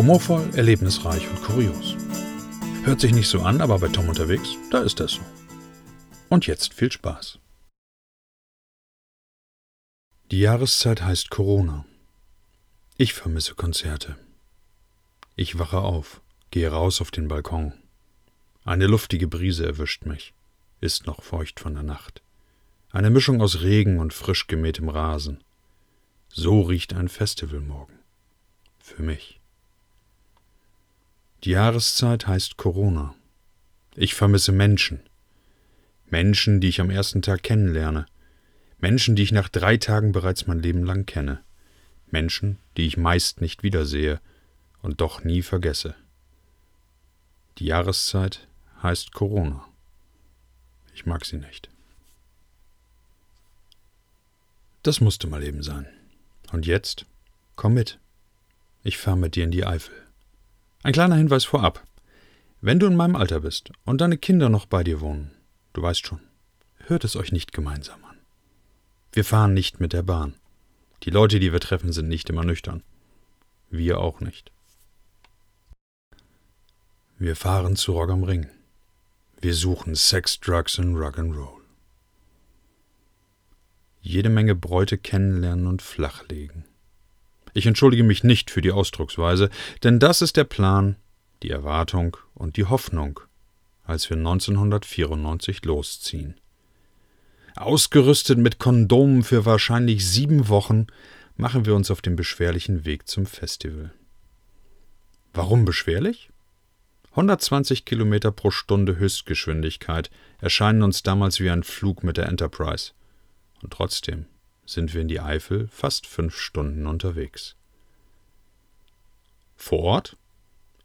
Humorvoll, erlebnisreich und kurios. Hört sich nicht so an, aber bei Tom unterwegs, da ist das so. Und jetzt viel Spaß. Die Jahreszeit heißt Corona. Ich vermisse Konzerte. Ich wache auf, gehe raus auf den Balkon. Eine luftige Brise erwischt mich, ist noch feucht von der Nacht. Eine Mischung aus Regen und frisch gemähtem Rasen. So riecht ein Festivalmorgen. Für mich. Die Jahreszeit heißt Corona. Ich vermisse Menschen. Menschen, die ich am ersten Tag kennenlerne. Menschen, die ich nach drei Tagen bereits mein Leben lang kenne. Menschen, die ich meist nicht wiedersehe und doch nie vergesse. Die Jahreszeit heißt Corona. Ich mag sie nicht. Das musste mal eben sein. Und jetzt? Komm mit. Ich fahre mit dir in die Eifel. Ein kleiner Hinweis vorab. Wenn du in meinem Alter bist und deine Kinder noch bei dir wohnen, du weißt schon, hört es euch nicht gemeinsam an. Wir fahren nicht mit der Bahn. Die Leute, die wir treffen, sind nicht immer nüchtern. Wir auch nicht. Wir fahren zu Rock am Ring. Wir suchen Sex, Drugs und Rock'n'Roll. Jede Menge Bräute kennenlernen und flachlegen. Ich entschuldige mich nicht für die Ausdrucksweise, denn das ist der Plan, die Erwartung und die Hoffnung, als wir 1994 losziehen. Ausgerüstet mit Kondomen für wahrscheinlich sieben Wochen machen wir uns auf den beschwerlichen Weg zum Festival. Warum beschwerlich? 120 Kilometer pro Stunde Höchstgeschwindigkeit erscheinen uns damals wie ein Flug mit der Enterprise. Und trotzdem sind wir in die Eifel fast fünf Stunden unterwegs. Vor Ort?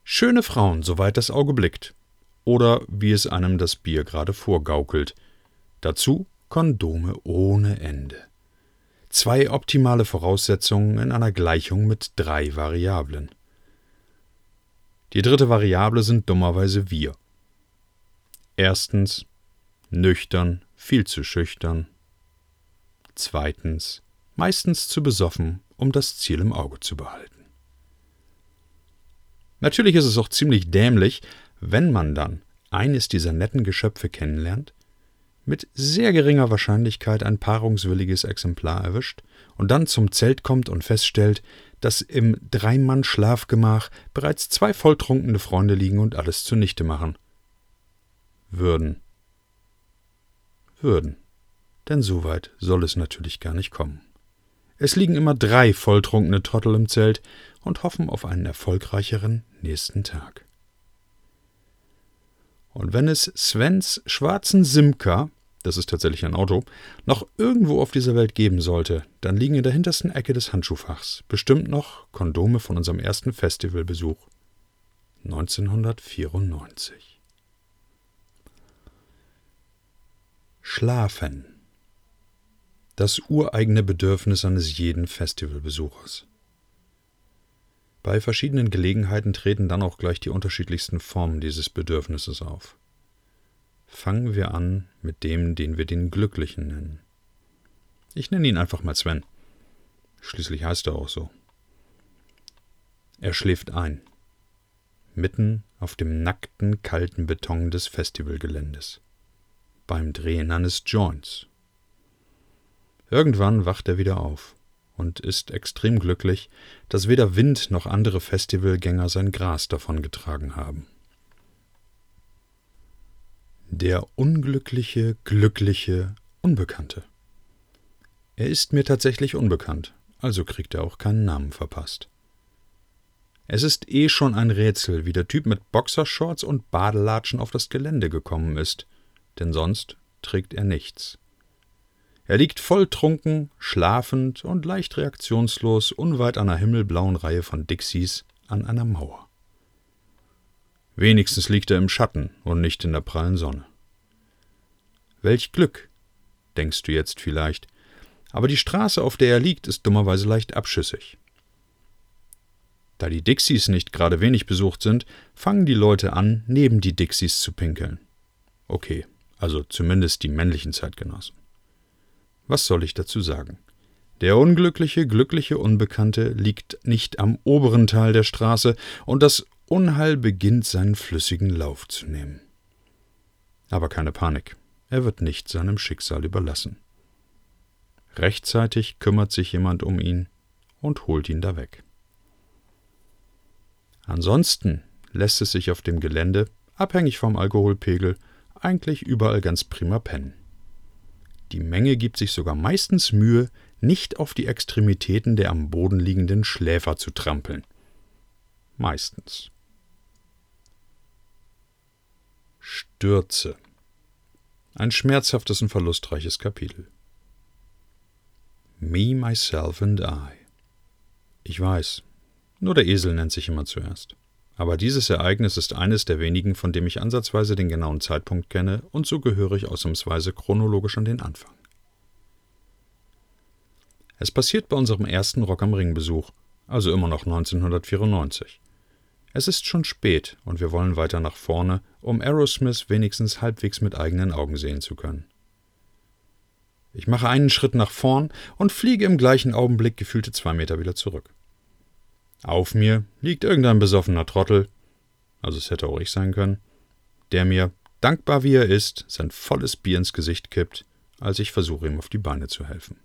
Schöne Frauen, soweit das Auge blickt. Oder wie es einem das Bier gerade vorgaukelt. Dazu Kondome ohne Ende. Zwei optimale Voraussetzungen in einer Gleichung mit drei Variablen. Die dritte Variable sind dummerweise wir. Erstens nüchtern, viel zu schüchtern. Zweitens meistens zu besoffen, um das Ziel im Auge zu behalten. Natürlich ist es auch ziemlich dämlich, wenn man dann eines dieser netten Geschöpfe kennenlernt, mit sehr geringer Wahrscheinlichkeit ein paarungswilliges Exemplar erwischt und dann zum Zelt kommt und feststellt, dass im Dreimann-Schlafgemach bereits zwei volltrunkene Freunde liegen und alles zunichte machen. Würden. Würden. Denn so weit soll es natürlich gar nicht kommen. Es liegen immer drei volltrunkene Trottel im Zelt und hoffen auf einen erfolgreicheren nächsten Tag. Und wenn es Svens schwarzen Simca das ist tatsächlich ein Auto, noch irgendwo auf dieser Welt geben sollte, dann liegen in der hintersten Ecke des Handschuhfachs bestimmt noch Kondome von unserem ersten Festivalbesuch 1994. Schlafen. Das ureigene Bedürfnis eines jeden Festivalbesuchers. Bei verschiedenen Gelegenheiten treten dann auch gleich die unterschiedlichsten Formen dieses Bedürfnisses auf. Fangen wir an mit dem, den wir den Glücklichen nennen. Ich nenne ihn einfach mal Sven. Schließlich heißt er auch so. Er schläft ein. Mitten auf dem nackten, kalten Beton des Festivalgeländes. Beim Drehen eines Joints. Irgendwann wacht er wieder auf und ist extrem glücklich, dass weder Wind noch andere Festivalgänger sein Gras davongetragen haben. Der unglückliche, glückliche, Unbekannte. Er ist mir tatsächlich unbekannt, also kriegt er auch keinen Namen verpasst. Es ist eh schon ein Rätsel, wie der Typ mit Boxershorts und Badelatschen auf das Gelände gekommen ist, denn sonst trägt er nichts. Er liegt volltrunken, schlafend und leicht reaktionslos unweit einer himmelblauen Reihe von Dixies an einer Mauer. Wenigstens liegt er im Schatten und nicht in der prallen Sonne. Welch Glück, denkst du jetzt vielleicht, aber die Straße, auf der er liegt, ist dummerweise leicht abschüssig. Da die Dixies nicht gerade wenig besucht sind, fangen die Leute an, neben die Dixies zu pinkeln. Okay, also zumindest die männlichen Zeitgenossen. Was soll ich dazu sagen? Der unglückliche, glückliche Unbekannte liegt nicht am oberen Teil der Straße, und das Unheil beginnt seinen flüssigen Lauf zu nehmen. Aber keine Panik, er wird nicht seinem Schicksal überlassen. Rechtzeitig kümmert sich jemand um ihn und holt ihn da weg. Ansonsten lässt es sich auf dem Gelände, abhängig vom Alkoholpegel, eigentlich überall ganz prima pennen. Die Menge gibt sich sogar meistens Mühe, nicht auf die Extremitäten der am Boden liegenden Schläfer zu trampeln. Meistens. Stürze. Ein schmerzhaftes und verlustreiches Kapitel. Me, myself and I. Ich weiß, nur der Esel nennt sich immer zuerst. Aber dieses Ereignis ist eines der wenigen, von dem ich ansatzweise den genauen Zeitpunkt kenne, und so gehöre ich ausnahmsweise chronologisch an den Anfang. Es passiert bei unserem ersten Rock am Ring Besuch, also immer noch 1994. Es ist schon spät und wir wollen weiter nach vorne, um Aerosmith wenigstens halbwegs mit eigenen Augen sehen zu können. Ich mache einen Schritt nach vorn und fliege im gleichen Augenblick gefühlte zwei Meter wieder zurück. Auf mir liegt irgendein besoffener Trottel, also es hätte auch ich sein können, der mir, dankbar wie er ist, sein volles Bier ins Gesicht kippt, als ich versuche, ihm auf die Beine zu helfen.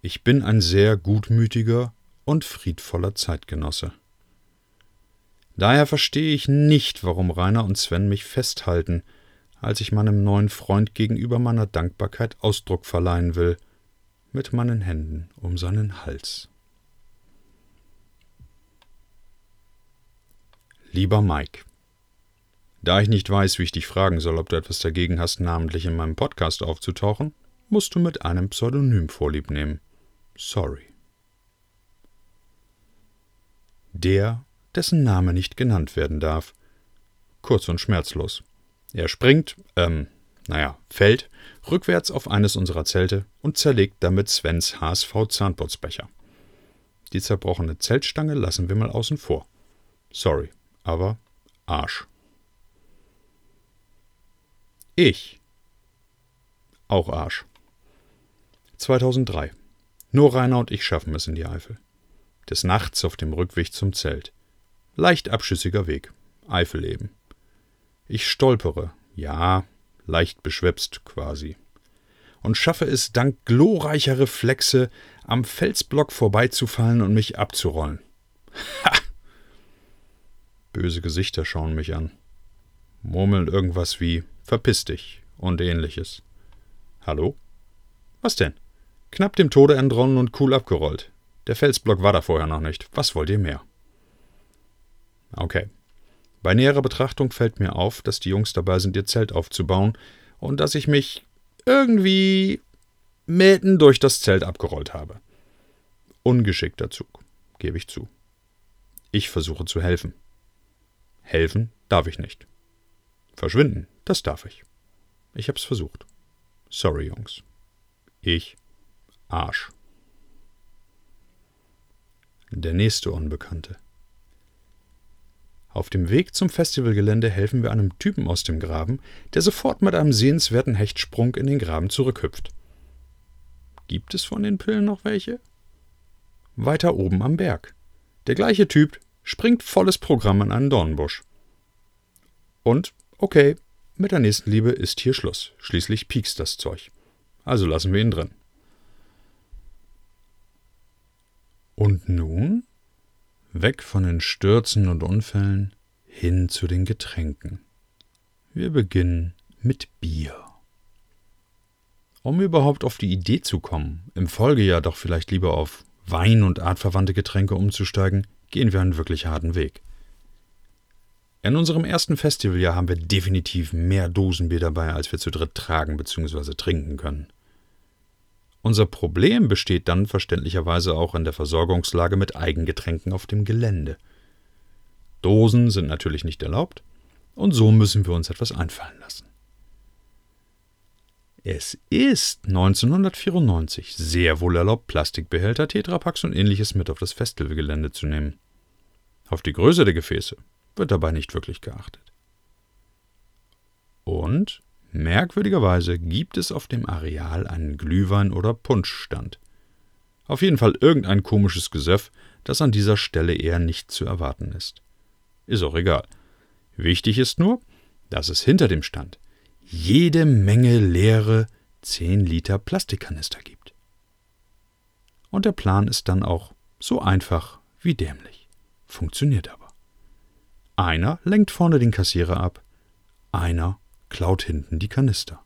Ich bin ein sehr gutmütiger und friedvoller Zeitgenosse. Daher verstehe ich nicht, warum Rainer und Sven mich festhalten, als ich meinem neuen Freund gegenüber meiner Dankbarkeit Ausdruck verleihen will, mit meinen Händen um seinen Hals. Lieber Mike, da ich nicht weiß, wie ich dich fragen soll, ob du etwas dagegen hast, namentlich in meinem Podcast aufzutauchen, musst du mit einem Pseudonym vorlieb nehmen. Sorry. Der, dessen Name nicht genannt werden darf. Kurz und schmerzlos. Er springt, ähm, naja, fällt, rückwärts auf eines unserer Zelte und zerlegt damit Svens HSV-Zahnputzbecher. Die zerbrochene Zeltstange lassen wir mal außen vor. Sorry, aber Arsch. Ich. Auch Arsch. 2003. Nur Rainer und ich schaffen es in die Eifel. Des Nachts auf dem Rückweg zum Zelt. Leicht abschüssiger Weg. Eifel eben. Ich stolpere, ja, leicht beschwepst quasi. Und schaffe es dank glorreicher Reflexe, am Felsblock vorbeizufallen und mich abzurollen. Ha! Böse Gesichter schauen mich an. Murmeln irgendwas wie Verpiss dich und ähnliches. Hallo? Was denn? Knapp dem Tode entronnen und cool abgerollt. Der Felsblock war da vorher noch nicht. Was wollt ihr mehr? Okay. Bei näherer Betrachtung fällt mir auf, dass die Jungs dabei sind, ihr Zelt aufzubauen und dass ich mich irgendwie mitten durch das Zelt abgerollt habe. Ungeschickter Zug, gebe ich zu. Ich versuche zu helfen. Helfen darf ich nicht. Verschwinden, das darf ich. Ich hab's versucht. Sorry, Jungs. Ich Arsch. Der nächste Unbekannte. Auf dem Weg zum Festivalgelände helfen wir einem Typen aus dem Graben, der sofort mit einem sehenswerten Hechtsprung in den Graben zurückhüpft. Gibt es von den Pillen noch welche? Weiter oben am Berg. Der gleiche Typ springt volles Programm in einen Dornbusch. Und, okay, mit der nächsten Liebe ist hier Schluss. Schließlich piekst das Zeug. Also lassen wir ihn drin. Und nun? Weg von den Stürzen und Unfällen hin zu den Getränken. Wir beginnen mit Bier. Um überhaupt auf die Idee zu kommen, im Folgejahr doch vielleicht lieber auf Wein und artverwandte Getränke umzusteigen, gehen wir einen wirklich harten Weg. In unserem ersten Festivaljahr haben wir definitiv mehr Dosenbier dabei, als wir zu dritt tragen bzw. trinken können. Unser Problem besteht dann verständlicherweise auch in der Versorgungslage mit Eigengetränken auf dem Gelände. Dosen sind natürlich nicht erlaubt, und so müssen wir uns etwas einfallen lassen. Es ist 1994 sehr wohl erlaubt, Plastikbehälter, Tetrapacks und ähnliches mit auf das Festivalgelände zu nehmen. Auf die Größe der Gefäße wird dabei nicht wirklich geachtet. Und Merkwürdigerweise gibt es auf dem Areal einen Glühwein- oder Punschstand. Auf jeden Fall irgendein komisches Gesöff, das an dieser Stelle eher nicht zu erwarten ist. Ist auch egal. Wichtig ist nur, dass es hinter dem Stand jede Menge leere 10 Liter Plastikkanister gibt. Und der Plan ist dann auch so einfach wie dämlich. Funktioniert aber. Einer lenkt vorne den Kassierer ab, einer klaut hinten die Kanister.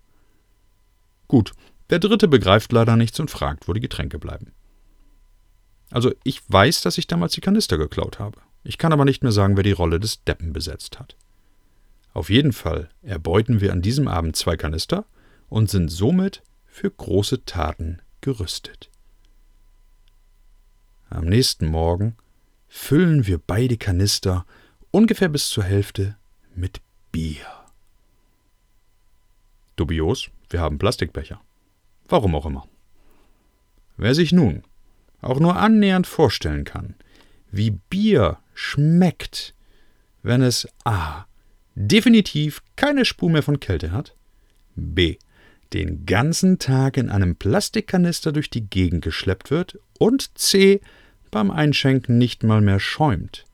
Gut, der dritte begreift leider nichts und fragt, wo die Getränke bleiben. Also ich weiß, dass ich damals die Kanister geklaut habe. Ich kann aber nicht mehr sagen, wer die Rolle des Deppen besetzt hat. Auf jeden Fall erbeuten wir an diesem Abend zwei Kanister und sind somit für große Taten gerüstet. Am nächsten Morgen füllen wir beide Kanister ungefähr bis zur Hälfte mit Bier. Dubios, wir haben Plastikbecher. Warum auch immer. Wer sich nun auch nur annähernd vorstellen kann, wie Bier schmeckt, wenn es a. definitiv keine Spur mehr von Kälte hat, b. den ganzen Tag in einem Plastikkanister durch die Gegend geschleppt wird und c. beim Einschenken nicht mal mehr schäumt,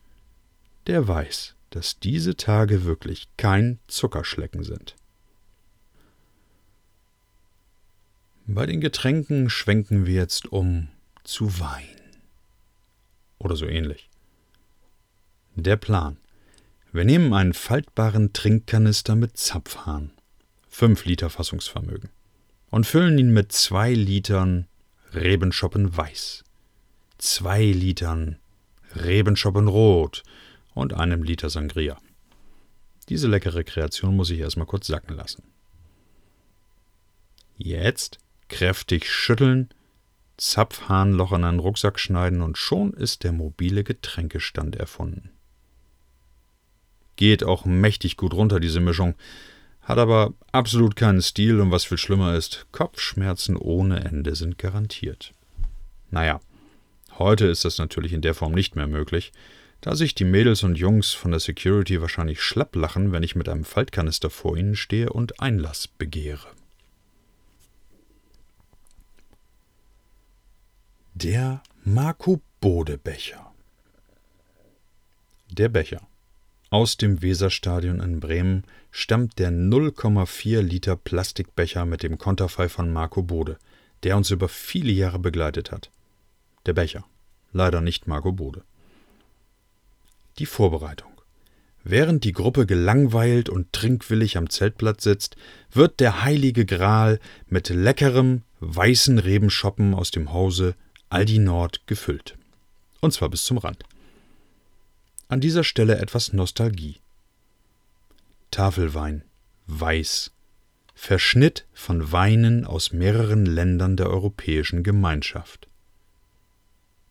der weiß, dass diese Tage wirklich kein Zuckerschlecken sind. Bei den Getränken schwenken wir jetzt um zu Wein. Oder so ähnlich. Der Plan. Wir nehmen einen faltbaren Trinkkanister mit Zapfhahn, 5 Liter Fassungsvermögen, und füllen ihn mit 2 Litern Rebenschoppen Weiß, 2 Litern Rebenschoppen Rot und einem Liter Sangria. Diese leckere Kreation muss ich erstmal kurz sacken lassen. Jetzt kräftig schütteln, Zapfhahnloch in einen Rucksack schneiden und schon ist der mobile Getränkestand erfunden. Geht auch mächtig gut runter, diese Mischung, hat aber absolut keinen Stil und was viel schlimmer ist, Kopfschmerzen ohne Ende sind garantiert. Naja, heute ist das natürlich in der Form nicht mehr möglich, da sich die Mädels und Jungs von der Security wahrscheinlich schlapp lachen, wenn ich mit einem Faltkanister vor ihnen stehe und Einlass begehre. Der Marco Bode Becher. Der Becher. Aus dem Weserstadion in Bremen stammt der 0,4 Liter Plastikbecher mit dem Konterfei von Marco Bode, der uns über viele Jahre begleitet hat. Der Becher. Leider nicht Marco Bode. Die Vorbereitung. Während die Gruppe gelangweilt und trinkwillig am Zeltplatz sitzt, wird der heilige Gral mit leckerem, weißen Rebenschoppen aus dem Hause Aldi Nord gefüllt. Und zwar bis zum Rand. An dieser Stelle etwas Nostalgie. Tafelwein, weiß, Verschnitt von Weinen aus mehreren Ländern der Europäischen Gemeinschaft.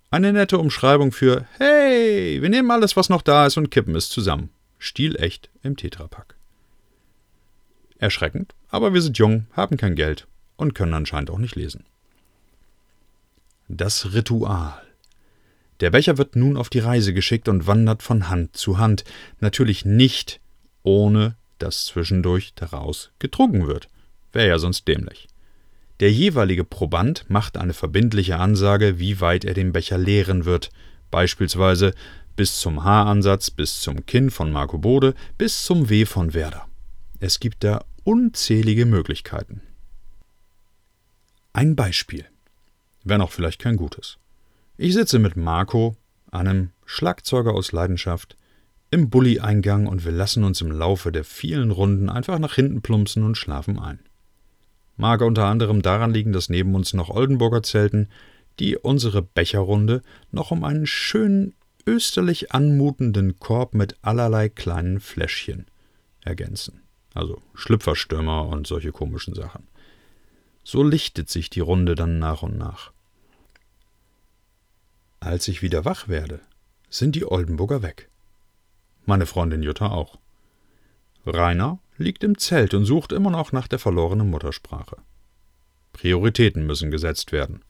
Eine nette Umschreibung für Hey, wir nehmen alles, was noch da ist und kippen es zusammen. Stilecht im Tetrapack. Erschreckend, aber wir sind jung, haben kein Geld und können anscheinend auch nicht lesen. Das Ritual. Der Becher wird nun auf die Reise geschickt und wandert von Hand zu Hand, natürlich nicht, ohne dass zwischendurch daraus getrunken wird. Wäre ja sonst dämlich. Der jeweilige Proband macht eine verbindliche Ansage, wie weit er den Becher leeren wird, beispielsweise bis zum Haaransatz, bis zum Kinn von Marco Bode, bis zum W von Werder. Es gibt da unzählige Möglichkeiten. Ein Beispiel wenn auch vielleicht kein gutes. Ich sitze mit Marco, einem Schlagzeuger aus Leidenschaft, im Bulli-Eingang und wir lassen uns im Laufe der vielen Runden einfach nach hinten plumpsen und schlafen ein. Mag unter anderem daran liegen, dass neben uns noch Oldenburger zelten, die unsere Becherrunde noch um einen schönen österlich anmutenden Korb mit allerlei kleinen Fläschchen ergänzen. Also Schlüpferstürmer und solche komischen Sachen. So lichtet sich die Runde dann nach und nach. Als ich wieder wach werde, sind die Oldenburger weg. Meine Freundin Jutta auch. Rainer liegt im Zelt und sucht immer noch nach der verlorenen Muttersprache. Prioritäten müssen gesetzt werden.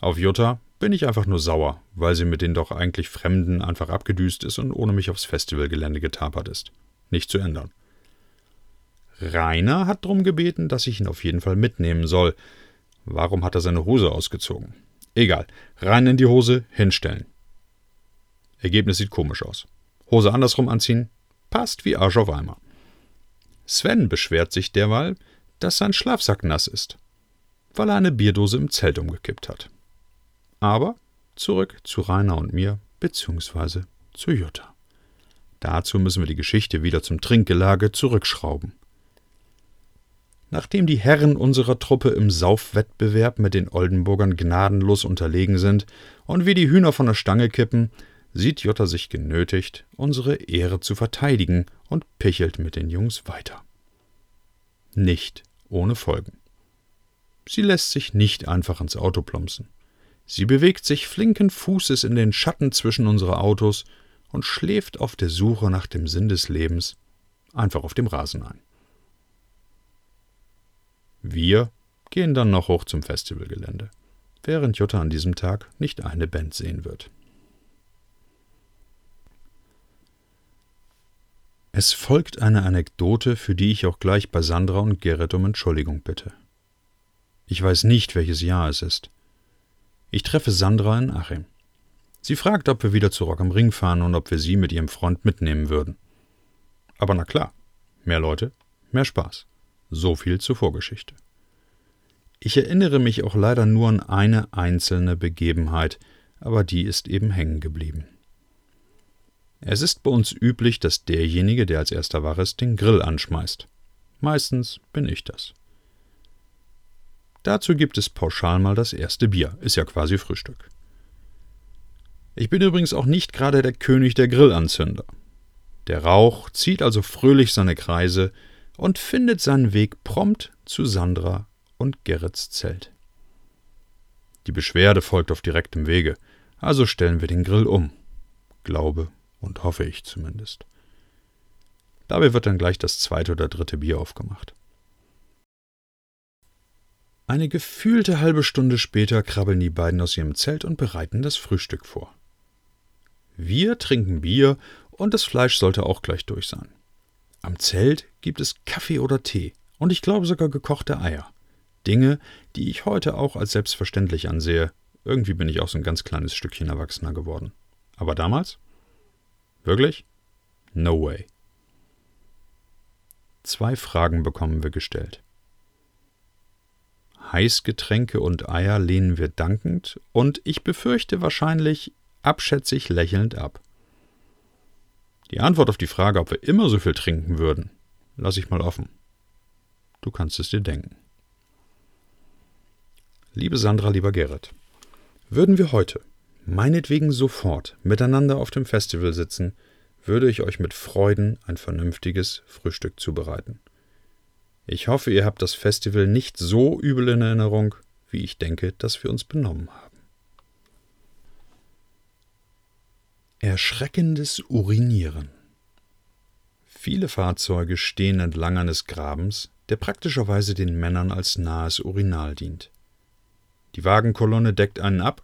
Auf Jutta bin ich einfach nur sauer, weil sie mit den doch eigentlich Fremden einfach abgedüst ist und ohne mich aufs Festivalgelände getapert ist. Nicht zu ändern. Rainer hat darum gebeten, dass ich ihn auf jeden Fall mitnehmen soll. Warum hat er seine Hose ausgezogen? Egal. Rein in die Hose, hinstellen. Ergebnis sieht komisch aus. Hose andersrum anziehen, passt wie Arsch auf Eimer. Sven beschwert sich derweil, dass sein Schlafsack nass ist, weil er eine Bierdose im Zelt umgekippt hat. Aber zurück zu Rainer und mir, beziehungsweise zu Jutta. Dazu müssen wir die Geschichte wieder zum Trinkgelage zurückschrauben. Nachdem die Herren unserer Truppe im Saufwettbewerb mit den Oldenburgern gnadenlos unterlegen sind und wir die Hühner von der Stange kippen, sieht Jutta sich genötigt, unsere Ehre zu verteidigen und pichelt mit den Jungs weiter. Nicht ohne Folgen. Sie lässt sich nicht einfach ins Auto plumpsen. Sie bewegt sich flinken Fußes in den Schatten zwischen unsere Autos und schläft auf der Suche nach dem Sinn des Lebens einfach auf dem Rasen ein. Wir gehen dann noch hoch zum Festivalgelände, während Jutta an diesem Tag nicht eine Band sehen wird. Es folgt eine Anekdote, für die ich auch gleich bei Sandra und Gerrit um Entschuldigung bitte. Ich weiß nicht, welches Jahr es ist. Ich treffe Sandra in Achim. Sie fragt, ob wir wieder zu Rock am Ring fahren und ob wir sie mit ihrem Freund mitnehmen würden. Aber na klar, mehr Leute, mehr Spaß. So viel zur Vorgeschichte. Ich erinnere mich auch leider nur an eine einzelne Begebenheit, aber die ist eben hängen geblieben. Es ist bei uns üblich, dass derjenige, der als erster wach ist, den Grill anschmeißt. Meistens bin ich das. Dazu gibt es pauschal mal das erste Bier, ist ja quasi Frühstück. Ich bin übrigens auch nicht gerade der König der Grillanzünder. Der Rauch zieht also fröhlich seine Kreise und findet seinen Weg prompt zu Sandra und Gerrits Zelt. Die Beschwerde folgt auf direktem Wege, also stellen wir den Grill um. Glaube und hoffe ich zumindest. Dabei wird dann gleich das zweite oder dritte Bier aufgemacht. Eine gefühlte halbe Stunde später krabbeln die beiden aus ihrem Zelt und bereiten das Frühstück vor. Wir trinken Bier und das Fleisch sollte auch gleich durch sein. Am Zelt gibt es Kaffee oder Tee und ich glaube sogar gekochte Eier. Dinge, die ich heute auch als selbstverständlich ansehe. Irgendwie bin ich auch so ein ganz kleines Stückchen erwachsener geworden. Aber damals? Wirklich? No way. Zwei Fragen bekommen wir gestellt. Heißgetränke und Eier lehnen wir dankend und ich befürchte wahrscheinlich abschätzig lächelnd ab. Die Antwort auf die Frage, ob wir immer so viel trinken würden, lasse ich mal offen. Du kannst es dir denken. Liebe Sandra, lieber Gerrit, würden wir heute, meinetwegen sofort, miteinander auf dem Festival sitzen, würde ich euch mit Freuden ein vernünftiges Frühstück zubereiten. Ich hoffe, ihr habt das Festival nicht so übel in Erinnerung, wie ich denke, dass wir uns benommen haben. Erschreckendes Urinieren. Viele Fahrzeuge stehen entlang eines Grabens, der praktischerweise den Männern als nahes Urinal dient. Die Wagenkolonne deckt einen ab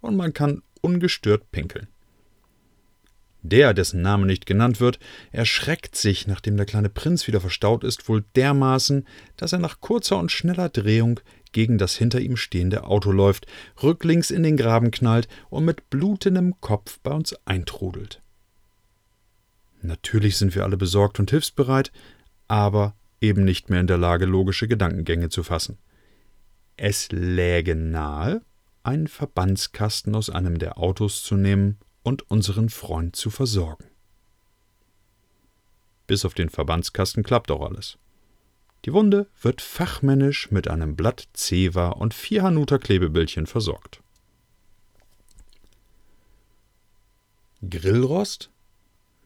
und man kann ungestört pinkeln. Der, dessen Name nicht genannt wird, erschreckt sich, nachdem der kleine Prinz wieder verstaut ist, wohl dermaßen, dass er nach kurzer und schneller Drehung gegen das hinter ihm stehende Auto läuft, rücklings in den Graben knallt und mit blutendem Kopf bei uns eintrudelt. Natürlich sind wir alle besorgt und hilfsbereit, aber eben nicht mehr in der Lage, logische Gedankengänge zu fassen. Es läge nahe, einen Verbandskasten aus einem der Autos zu nehmen und unseren Freund zu versorgen. Bis auf den Verbandskasten klappt auch alles. Die Wunde wird fachmännisch mit einem Blatt Zewa und vier Hanuter Klebebildchen versorgt. Grillrost?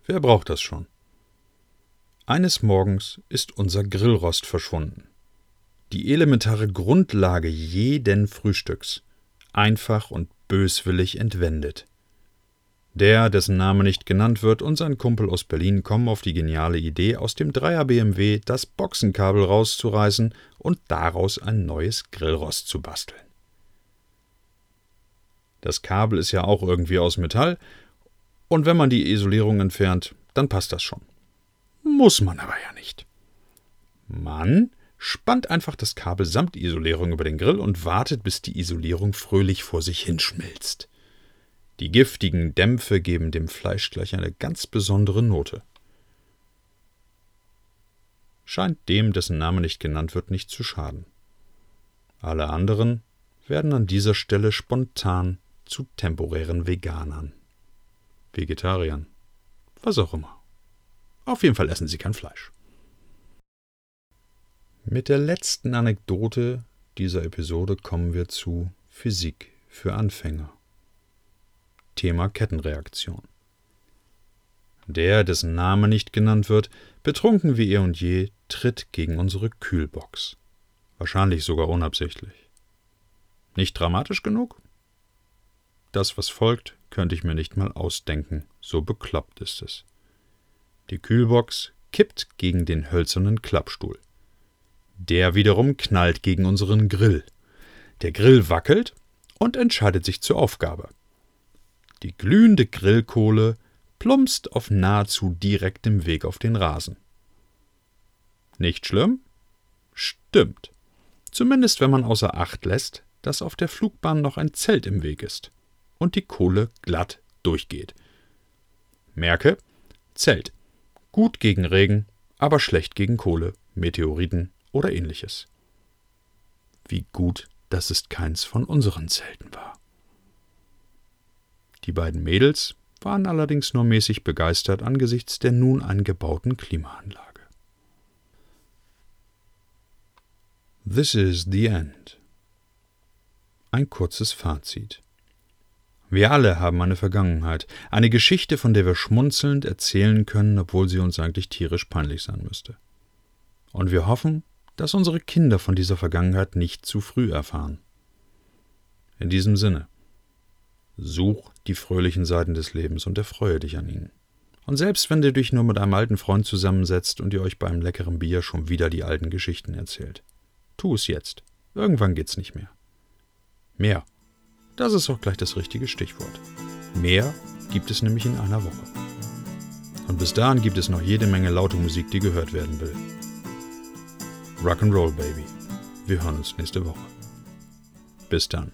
Wer braucht das schon? Eines Morgens ist unser Grillrost verschwunden die elementare Grundlage jeden Frühstücks, einfach und böswillig entwendet. Der, dessen Name nicht genannt wird, und sein Kumpel aus Berlin kommen auf die geniale Idee, aus dem Dreier BMW das Boxenkabel rauszureißen und daraus ein neues Grillrost zu basteln. Das Kabel ist ja auch irgendwie aus Metall, und wenn man die Isolierung entfernt, dann passt das schon. Muss man aber ja nicht. Man spannt einfach das Kabel samt Isolierung über den Grill und wartet, bis die Isolierung fröhlich vor sich hinschmilzt. Die giftigen Dämpfe geben dem Fleisch gleich eine ganz besondere Note. Scheint dem, dessen Name nicht genannt wird, nicht zu schaden. Alle anderen werden an dieser Stelle spontan zu temporären Veganern. Vegetariern. Was auch immer. Auf jeden Fall essen sie kein Fleisch. Mit der letzten Anekdote dieser Episode kommen wir zu Physik für Anfänger. Thema Kettenreaktion. Der, dessen Name nicht genannt wird, betrunken wie eh und je, tritt gegen unsere Kühlbox. Wahrscheinlich sogar unabsichtlich. Nicht dramatisch genug? Das, was folgt, könnte ich mir nicht mal ausdenken, so bekloppt ist es. Die Kühlbox kippt gegen den hölzernen Klappstuhl. Der wiederum knallt gegen unseren Grill. Der Grill wackelt und entscheidet sich zur Aufgabe. Die glühende Grillkohle plumpst auf nahezu direktem Weg auf den Rasen. Nicht schlimm? Stimmt. Zumindest wenn man außer Acht lässt, dass auf der Flugbahn noch ein Zelt im Weg ist und die Kohle glatt durchgeht. Merke, Zelt. Gut gegen Regen, aber schlecht gegen Kohle, Meteoriten oder ähnliches. Wie gut, dass es keins von unseren Zelten war. Die beiden Mädels waren allerdings nur mäßig begeistert angesichts der nun eingebauten Klimaanlage. This is the end. Ein kurzes Fazit. Wir alle haben eine Vergangenheit, eine Geschichte, von der wir schmunzelnd erzählen können, obwohl sie uns eigentlich tierisch peinlich sein müsste. Und wir hoffen, dass unsere Kinder von dieser Vergangenheit nicht zu früh erfahren. In diesem Sinne, Such die fröhlichen Seiten des Lebens und erfreue dich an ihnen. Und selbst wenn du dich nur mit einem alten Freund zusammensetzt und ihr euch beim leckeren Bier schon wieder die alten Geschichten erzählt. Tu es jetzt. Irgendwann geht's nicht mehr. Mehr. Das ist auch gleich das richtige Stichwort. Mehr gibt es nämlich in einer Woche. Und bis dahin gibt es noch jede Menge laute Musik, die gehört werden will. Rock'n'Roll Baby. Wir hören uns nächste Woche. Bis dann.